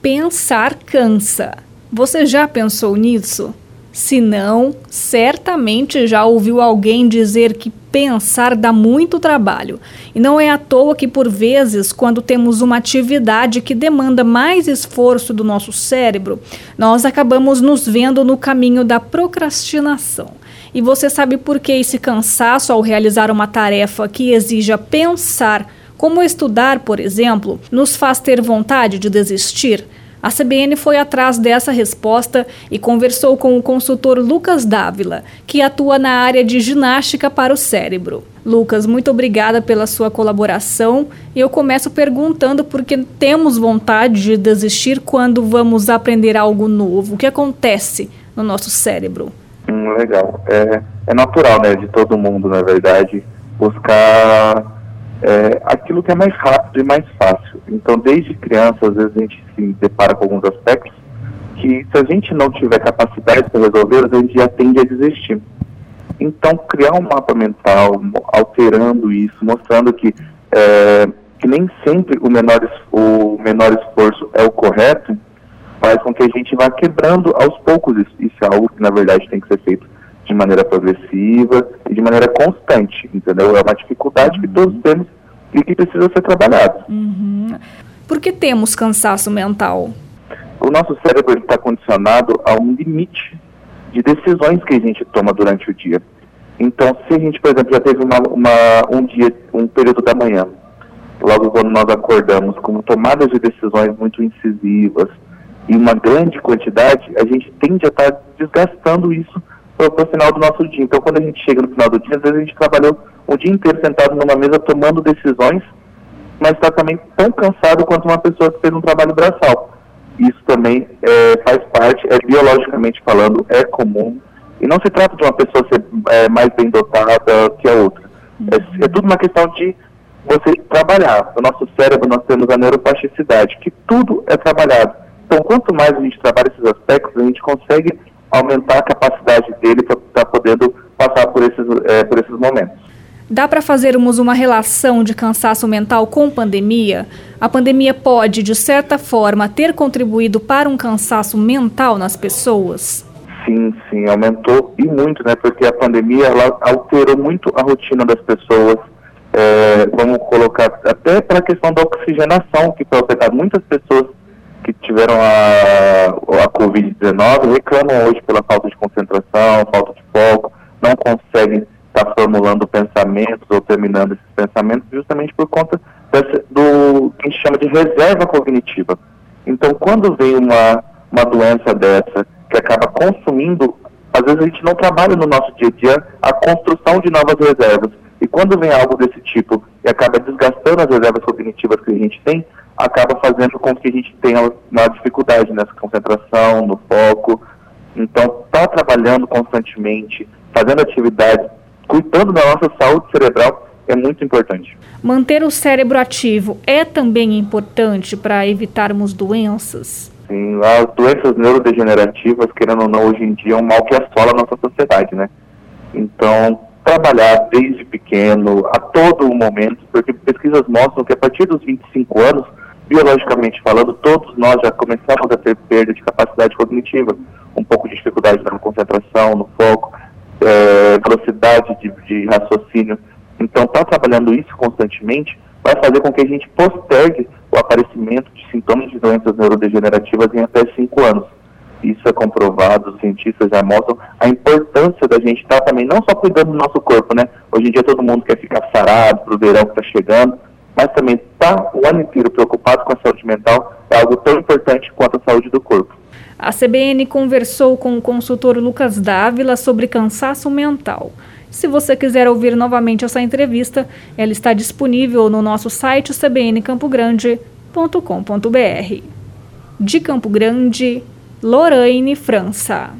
Pensar cansa. Você já pensou nisso? Se não, certamente já ouviu alguém dizer que pensar dá muito trabalho. E não é à toa que, por vezes, quando temos uma atividade que demanda mais esforço do nosso cérebro, nós acabamos nos vendo no caminho da procrastinação. E você sabe por que esse cansaço ao realizar uma tarefa que exija pensar como estudar, por exemplo, nos faz ter vontade de desistir? A CBN foi atrás dessa resposta e conversou com o consultor Lucas Dávila, que atua na área de ginástica para o cérebro. Lucas, muito obrigada pela sua colaboração. E eu começo perguntando por que temos vontade de desistir quando vamos aprender algo novo. O que acontece no nosso cérebro? Hum, legal. É, é natural, né, de todo mundo, na verdade, buscar é, aquilo que é mais rápido e mais fácil. Então, desde criança, às vezes a gente se depara com alguns aspectos que, se a gente não tiver capacidade para resolver, a gente já tende a desistir. Então, criar um mapa mental, alterando isso, mostrando que, é, que nem sempre o menor, o menor esforço é o correto, faz com que a gente vá quebrando aos poucos isso. Isso é algo que, na verdade, tem que ser feito de maneira progressiva e de maneira constante, entendeu? É uma dificuldade uhum. que todos temos e que precisa ser trabalhado. Uhum. Por que temos cansaço mental? O nosso cérebro está condicionado a um limite de decisões que a gente toma durante o dia. Então, se a gente, por exemplo, já teve uma, uma, um dia, um período da manhã, logo quando nós acordamos, com tomadas de decisões muito incisivas e uma grande quantidade, a gente tende a estar tá desgastando isso para o final do nosso dia. Então, quando a gente chega no final do dia, às vezes a gente trabalhou o dia inteiro sentado numa mesa tomando decisões, mas está também tão cansado quanto uma pessoa que fez um trabalho braçal. Isso também é, faz parte, é biologicamente falando, é comum. E não se trata de uma pessoa ser é, mais bem dotada que a outra. É, é tudo uma questão de você trabalhar. No nosso cérebro nós temos a neuroplasticidade, que tudo é trabalhado. Então, quanto mais a gente trabalha esses aspectos, a gente consegue aumentar a capacidade dele para estar tá podendo passar por esses, é, por esses momentos. Dá para fazermos uma relação de cansaço mental com pandemia? A pandemia pode, de certa forma, ter contribuído para um cansaço mental nas pessoas? Sim, sim, aumentou e muito, né? Porque a pandemia ela alterou muito a rotina das pessoas. É, vamos colocar até para a questão da oxigenação, que foi afetada. Muitas pessoas que tiveram a, a Covid-19 reclamam hoje pela falta de concentração, falta de foco, não conseguem estar formulando pensamentos ou terminando esses pensamentos justamente por conta do que a gente chama de reserva cognitiva. Então, quando vem uma, uma doença dessa que acaba consumindo, às vezes a gente não trabalha no nosso dia a dia a construção de novas reservas. E quando vem algo desse tipo e acaba desgastando as reservas cognitivas que a gente tem, acaba fazendo com que a gente tenha uma dificuldade nessa concentração, no foco. Então, estar tá trabalhando constantemente, fazendo atividades, cuidando da nossa saúde cerebral é muito importante. Manter o cérebro ativo é também importante para evitarmos doenças? Sim, as doenças neurodegenerativas, querendo ou não, hoje em dia é um mal que assola a nossa sociedade, né? Então, trabalhar desde pequeno, a todo momento, porque pesquisas mostram que a partir dos 25 anos, biologicamente falando, todos nós já começamos a ter perda de capacidade cognitiva, um pouco de dificuldade na concentração, no foco, é, velocidade de, de raciocínio. Então, estar tá trabalhando isso constantemente vai fazer com que a gente postergue o aparecimento de sintomas de doenças neurodegenerativas em até 5 anos. Isso é comprovado, os cientistas já mostram a importância da gente estar também não só cuidando do nosso corpo, né? Hoje em dia todo mundo quer ficar sarado para o verão que está chegando, mas também estar tá o ano inteiro preocupado com a saúde mental é algo tão importante quanto a saúde do corpo. A CBN conversou com o consultor Lucas Dávila sobre cansaço mental. Se você quiser ouvir novamente essa entrevista, ela está disponível no nosso site cbncampogrande.com.br. De Campo Grande, Lorraine França.